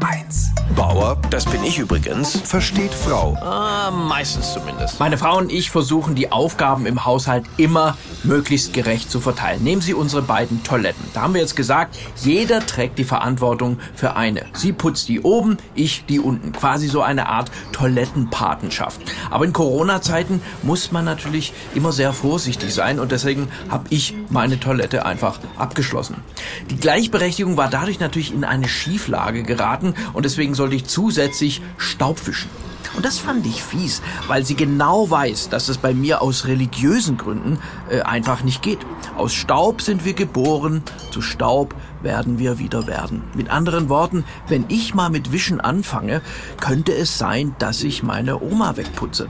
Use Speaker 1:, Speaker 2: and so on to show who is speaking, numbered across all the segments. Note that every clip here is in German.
Speaker 1: HR1.
Speaker 2: Bauer, das bin ich übrigens, versteht Frau.
Speaker 3: Ah, meistens zumindest.
Speaker 4: Meine Frau und ich versuchen die Aufgaben im Haushalt immer möglichst gerecht zu verteilen. Nehmen Sie unsere beiden Toiletten. Da haben wir jetzt gesagt, jeder trägt die Verantwortung für eine. Sie putzt die oben, ich die unten. Quasi so eine Art Toilettenpatenschaft. Aber in Corona-Zeiten muss man natürlich immer sehr vorsichtig sein und deswegen habe ich meine Toilette einfach abgeschlossen. Die Gleichberechtigung war dadurch natürlich in eine Schieflage geraten und deswegen sollte ich zusätzlich Staubwischen. Und das fand ich fies, weil sie genau weiß, dass es bei mir aus religiösen Gründen äh, einfach nicht geht. Aus Staub sind wir geboren, zu Staub werden wir wieder werden. Mit anderen Worten, wenn ich mal mit Wischen anfange, könnte es sein, dass ich meine Oma wegputze.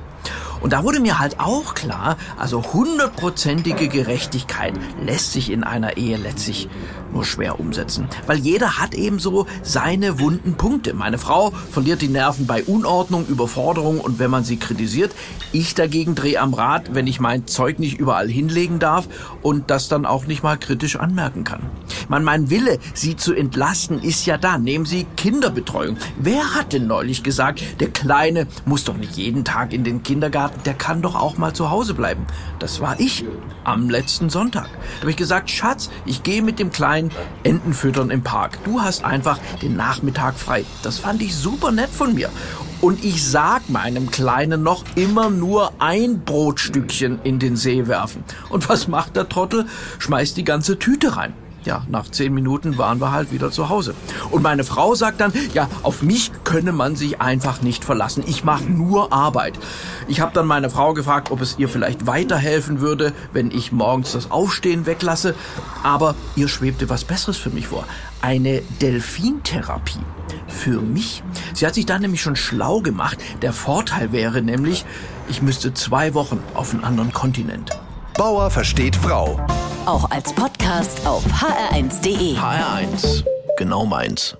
Speaker 4: Und da wurde mir halt auch klar, also hundertprozentige Gerechtigkeit lässt sich in einer Ehe letztlich nur schwer umsetzen. Weil jeder hat eben so seine wunden Punkte. Meine Frau verliert die Nerven bei Unordnung, Überforderung und wenn man sie kritisiert. Ich dagegen drehe am Rad, wenn ich mein Zeug nicht überall hinlegen darf und das dann auch nicht mal kritisch anmerken kann. Man, mein Wille, sie zu entlasten, ist ja da. Nehmen Sie Kinderbetreuung. Wer hat denn neulich gesagt, der Kleine muss doch nicht jeden Tag in den Kindergarten, der kann doch auch mal zu Hause bleiben. Das war ich am letzten Sonntag. Da habe ich gesagt, Schatz, ich gehe mit dem Kleinen Enten füttern im Park. Du hast einfach den Nachmittag frei. Das fand ich super nett von mir. Und ich sag meinem Kleinen noch immer nur ein Brotstückchen in den See werfen. Und was macht der Trottel? Schmeißt die ganze Tüte rein ja, nach zehn Minuten waren wir halt wieder zu Hause. Und meine Frau sagt dann, ja, auf mich könne man sich einfach nicht verlassen. Ich mache nur Arbeit. Ich habe dann meine Frau gefragt, ob es ihr vielleicht weiterhelfen würde, wenn ich morgens das Aufstehen weglasse. Aber ihr schwebte was Besseres für mich vor. Eine Delfintherapie. Für mich? Sie hat sich da nämlich schon schlau gemacht. Der Vorteil wäre nämlich, ich müsste zwei Wochen auf einen anderen Kontinent.
Speaker 2: Bauer versteht Frau.
Speaker 5: Auch als Podcast auf hr1.de.
Speaker 3: HR1, genau meins.